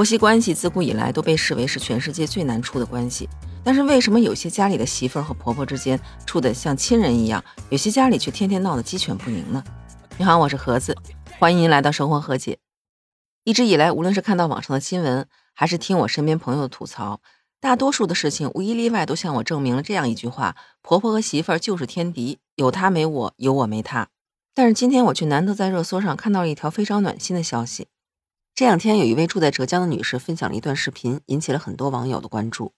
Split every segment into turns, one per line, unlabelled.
婆媳关系自古以来都被视为是全世界最难处的关系，但是为什么有些家里的媳妇儿和婆婆之间处得像亲人一样，有些家里却天天闹得鸡犬不宁呢？你好，我是盒子，欢迎您来到生活和解。一直以来，无论是看到网上的新闻，还是听我身边朋友的吐槽，大多数的事情无一例外都向我证明了这样一句话：婆婆和媳妇儿就是天敌，有她没我，有我没她。但是今天我却难得在热搜上看到了一条非常暖心的消息。这两天，有一位住在浙江的女士分享了一段视频，引起了很多网友的关注。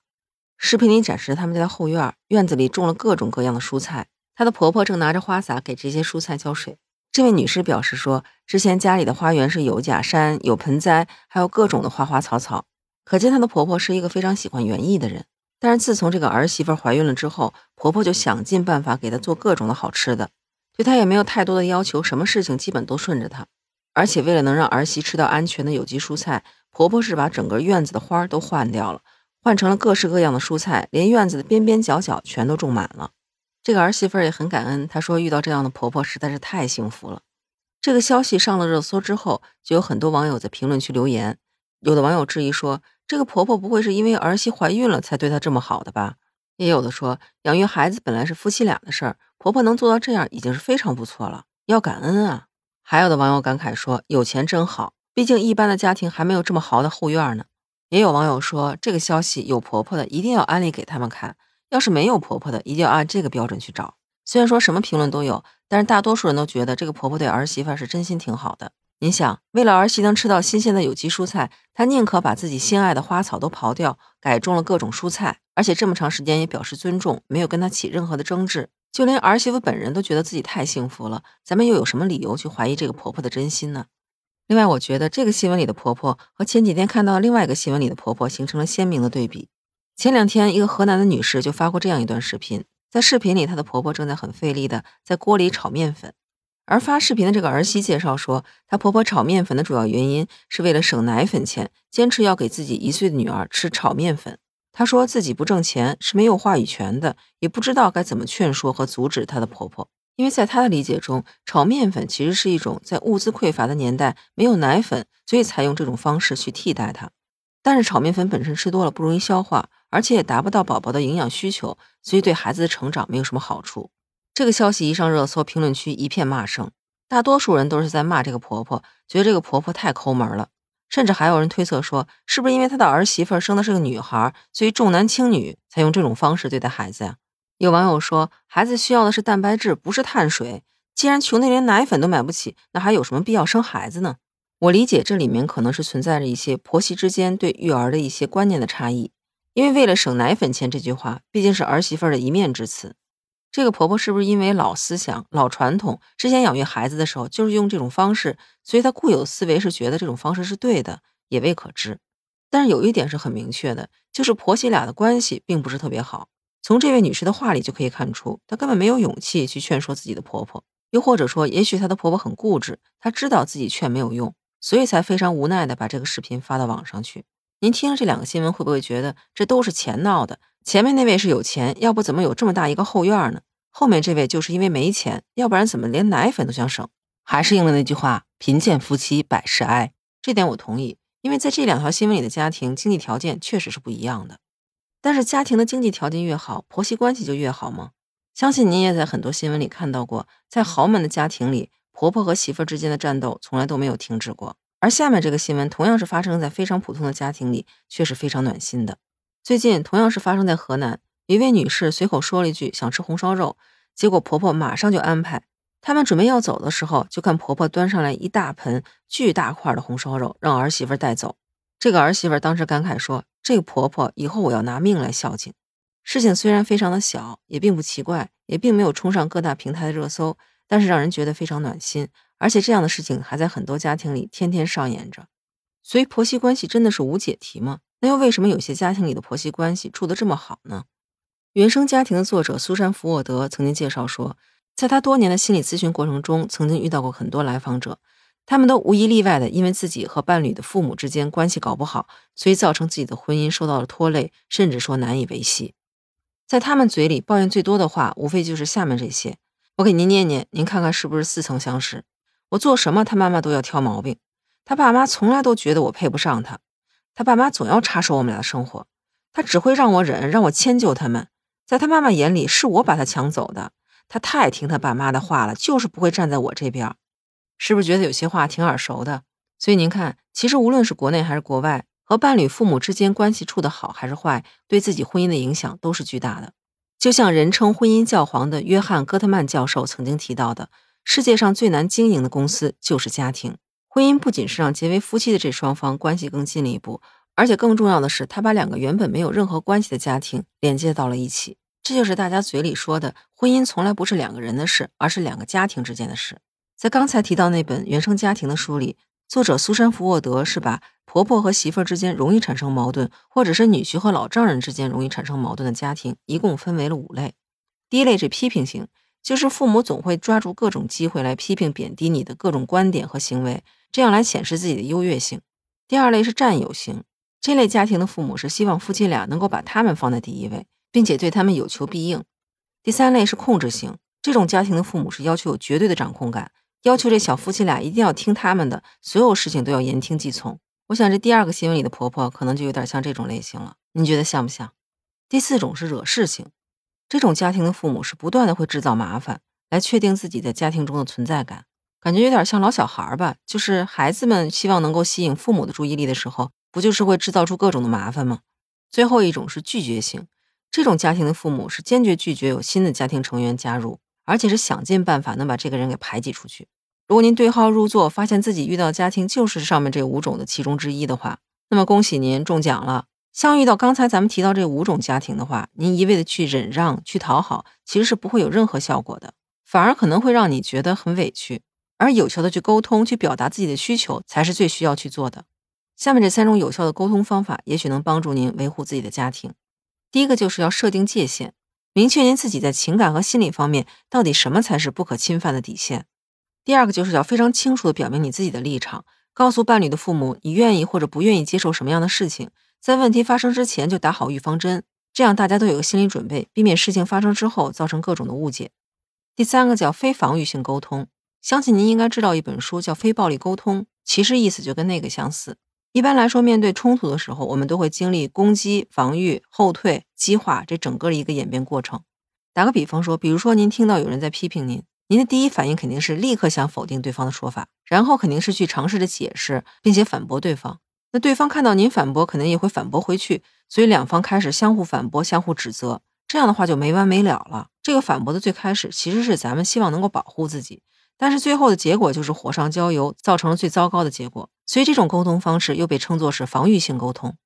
视频里展示他们家的后院，院子里种了各种各样的蔬菜，她的婆婆正拿着花洒给这些蔬菜浇水。这位女士表示说，之前家里的花园是有假山、有盆栽，还有各种的花花草草，可见她的婆婆是一个非常喜欢园艺的人。但是自从这个儿媳妇怀孕了之后，婆婆就想尽办法给她做各种的好吃的，对她也没有太多的要求，什么事情基本都顺着她。而且为了能让儿媳吃到安全的有机蔬菜，婆婆是把整个院子的花都换掉了，换成了各式各样的蔬菜，连院子的边边角角全都种满了。这个儿媳妇也很感恩，她说遇到这样的婆婆实在是太幸福了。这个消息上了热搜之后，就有很多网友在评论区留言，有的网友质疑说，这个婆婆不会是因为儿媳怀孕了才对她这么好的吧？也有的说，养育孩子本来是夫妻俩的事儿，婆婆能做到这样已经是非常不错了，要感恩啊。还有的网友感慨说：“有钱真好，毕竟一般的家庭还没有这么豪的后院呢。”也有网友说：“这个消息有婆婆的一定要安利给他们看，要是没有婆婆的，一定要按这个标准去找。”虽然说什么评论都有，但是大多数人都觉得这个婆婆对儿媳妇是真心挺好的。你想，为了儿媳能吃到新鲜的有机蔬菜，她宁可把自己心爱的花草都刨掉，改种了各种蔬菜，而且这么长时间也表示尊重，没有跟她起任何的争执。就连儿媳妇本人都觉得自己太幸福了，咱们又有什么理由去怀疑这个婆婆的真心呢？另外，我觉得这个新闻里的婆婆和前几天看到另外一个新闻里的婆婆形成了鲜明的对比。前两天，一个河南的女士就发过这样一段视频，在视频里，她的婆婆正在很费力的在锅里炒面粉，而发视频的这个儿媳介绍说，她婆婆炒面粉的主要原因是为了省奶粉钱，坚持要给自己一岁的女儿吃炒面粉。她说自己不挣钱是没有话语权的，也不知道该怎么劝说和阻止她的婆婆。因为在她的理解中，炒面粉其实是一种在物资匮乏的年代没有奶粉，所以才用这种方式去替代它。但是炒面粉本身吃多了不容易消化，而且也达不到宝宝的营养需求，所以对孩子的成长没有什么好处。这个消息一上热搜，评论区一片骂声，大多数人都是在骂这个婆婆，觉得这个婆婆太抠门了。甚至还有人推测说，是不是因为她的儿媳妇生的是个女孩，所以重男轻女，才用这种方式对待孩子呀？有网友说，孩子需要的是蛋白质，不是碳水。既然穷的连奶粉都买不起，那还有什么必要生孩子呢？我理解这里面可能是存在着一些婆媳之间对育儿的一些观念的差异。因为为了省奶粉钱，这句话毕竟是儿媳妇的一面之词。这个婆婆是不是因为老思想、老传统，之前养育孩子的时候就是用这种方式，所以她固有思维是觉得这种方式是对的，也未可知。但是有一点是很明确的，就是婆媳俩的关系并不是特别好。从这位女士的话里就可以看出，她根本没有勇气去劝说自己的婆婆，又或者说，也许她的婆婆很固执，她知道自己劝没有用，所以才非常无奈的把这个视频发到网上去。您听了这两个新闻，会不会觉得这都是钱闹的？前面那位是有钱，要不怎么有这么大一个后院呢？后面这位就是因为没钱，要不然怎么连奶粉都想省？还是应了那句话：贫贱夫妻百事哀。这点我同意，因为在这两条新闻里的家庭经济条件确实是不一样的。但是家庭的经济条件越好，婆媳关系就越好吗？相信您也在很多新闻里看到过，在豪门的家庭里，婆婆和媳妇之间的战斗从来都没有停止过。而下面这个新闻同样是发生在非常普通的家庭里，却是非常暖心的。最近同样是发生在河南，一位女士随口说了一句想吃红烧肉，结果婆婆马上就安排。他们准备要走的时候，就看婆婆端上来一大盆巨大块的红烧肉，让儿媳妇带走。这个儿媳妇当时感慨说：“这个婆婆以后我要拿命来孝敬。”事情虽然非常的小，也并不奇怪，也并没有冲上各大平台的热搜，但是让人觉得非常暖心。而且这样的事情还在很多家庭里天天上演着。所以婆媳关系真的是无解题吗？那又为什么有些家庭里的婆媳关系处得这么好呢？原生家庭的作者苏珊·福沃德曾经介绍说，在他多年的心理咨询过程中，曾经遇到过很多来访者，他们都无一例外的因为自己和伴侣的父母之间关系搞不好，所以造成自己的婚姻受到了拖累，甚至说难以维系。在他们嘴里抱怨最多的话，无非就是下面这些：我给您念念，您看看是不是似曾相识。我做什么，他妈妈都要挑毛病。他爸妈从来都觉得我配不上他。他爸妈总要插手我们俩的生活，他只会让我忍，让我迁就他们。在他妈妈眼里，是我把他抢走的。他太听他爸妈的话了，就是不会站在我这边。是不是觉得有些话挺耳熟的？所以您看，其实无论是国内还是国外，和伴侣、父母之间关系处得好还是坏，对自己婚姻的影响都是巨大的。就像人称婚姻教皇的约翰·戈特曼教授曾经提到的，世界上最难经营的公司就是家庭。婚姻不仅是让结为夫妻的这双方关系更近了一步，而且更重要的是，他把两个原本没有任何关系的家庭连接到了一起。这就是大家嘴里说的，婚姻从来不是两个人的事，而是两个家庭之间的事。在刚才提到那本《原生家庭》的书里，作者苏珊·福沃德是把婆婆和媳妇儿之间容易产生矛盾，或者是女婿和老丈人之间容易产生矛盾的家庭，一共分为了五类。第一类是批评型，就是父母总会抓住各种机会来批评、贬低你的各种观点和行为，这样来显示自己的优越性。第二类是占有型，这类家庭的父母是希望夫妻俩能够把他们放在第一位。并且对他们有求必应。第三类是控制型，这种家庭的父母是要求有绝对的掌控感，要求这小夫妻俩一定要听他们的，所有事情都要言听计从。我想这第二个新闻里的婆婆可能就有点像这种类型了，您觉得像不像？第四种是惹事型，这种家庭的父母是不断的会制造麻烦，来确定自己在家庭中的存在感，感觉有点像老小孩吧？就是孩子们希望能够吸引父母的注意力的时候，不就是会制造出各种的麻烦吗？最后一种是拒绝型。这种家庭的父母是坚决拒绝有新的家庭成员加入，而且是想尽办法能把这个人给排挤出去。如果您对号入座，发现自己遇到家庭就是上面这五种的其中之一的话，那么恭喜您中奖了。像遇到刚才咱们提到这五种家庭的话，您一味的去忍让、去讨好，其实是不会有任何效果的，反而可能会让你觉得很委屈。而有效的去沟通、去表达自己的需求，才是最需要去做的。下面这三种有效的沟通方法，也许能帮助您维护自己的家庭。第一个就是要设定界限，明确您自己在情感和心理方面到底什么才是不可侵犯的底线。第二个就是要非常清楚的表明你自己的立场，告诉伴侣的父母你愿意或者不愿意接受什么样的事情，在问题发生之前就打好预防针，这样大家都有个心理准备，避免事情发生之后造成各种的误解。第三个叫非防御性沟通，相信您应该知道一本书叫《非暴力沟通》，其实意思就跟那个相似。一般来说，面对冲突的时候，我们都会经历攻击、防御、后退、激化这整个的一个演变过程。打个比方说，比如说您听到有人在批评您，您的第一反应肯定是立刻想否定对方的说法，然后肯定是去尝试着解释，并且反驳对方。那对方看到您反驳，可能也会反驳回去，所以两方开始相互反驳、相互指责，这样的话就没完没了了。这个反驳的最开始其实是咱们希望能够保护自己。但是最后的结果就是火上浇油，造成了最糟糕的结果。所以这种沟通方式又被称作是防御性沟通。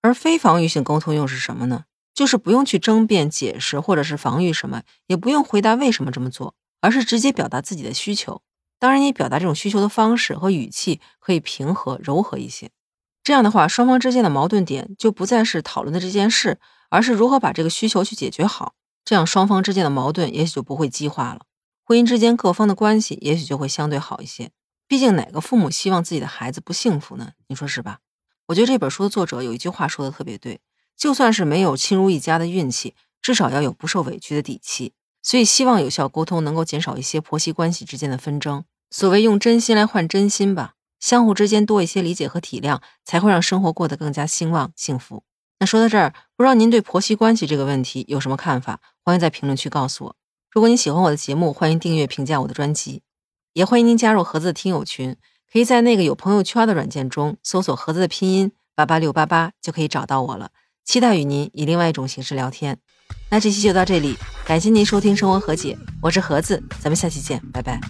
而非防御性沟通又是什么呢？就是不用去争辩、解释，或者是防御什么，也不用回答为什么这么做，而是直接表达自己的需求。当然，你表达这种需求的方式和语气可以平和、柔和一些。这样的话，双方之间的矛盾点就不再是讨论的这件事，而是如何把这个需求去解决好。这样双方之间的矛盾也许就不会激化了。婚姻之间各方的关系也许就会相对好一些。毕竟哪个父母希望自己的孩子不幸福呢？你说是吧？我觉得这本书的作者有一句话说的特别对：就算是没有亲如一家的运气，至少要有不受委屈的底气。所以希望有效沟通能够减少一些婆媳关系之间的纷争。所谓用真心来换真心吧，相互之间多一些理解和体谅，才会让生活过得更加兴旺幸福。那说到这儿，不知道您对婆媳关系这个问题有什么看法？欢迎在评论区告诉我。如果你喜欢我的节目，欢迎订阅、评价我的专辑，也欢迎您加入盒子的听友群。可以在那个有朋友圈的软件中搜索“盒子”的拼音八八六八八，就可以找到我了。期待与您以另外一种形式聊天。那这期就到这里，感谢您收听《生活和解》，我是盒子，咱们下期见，拜拜。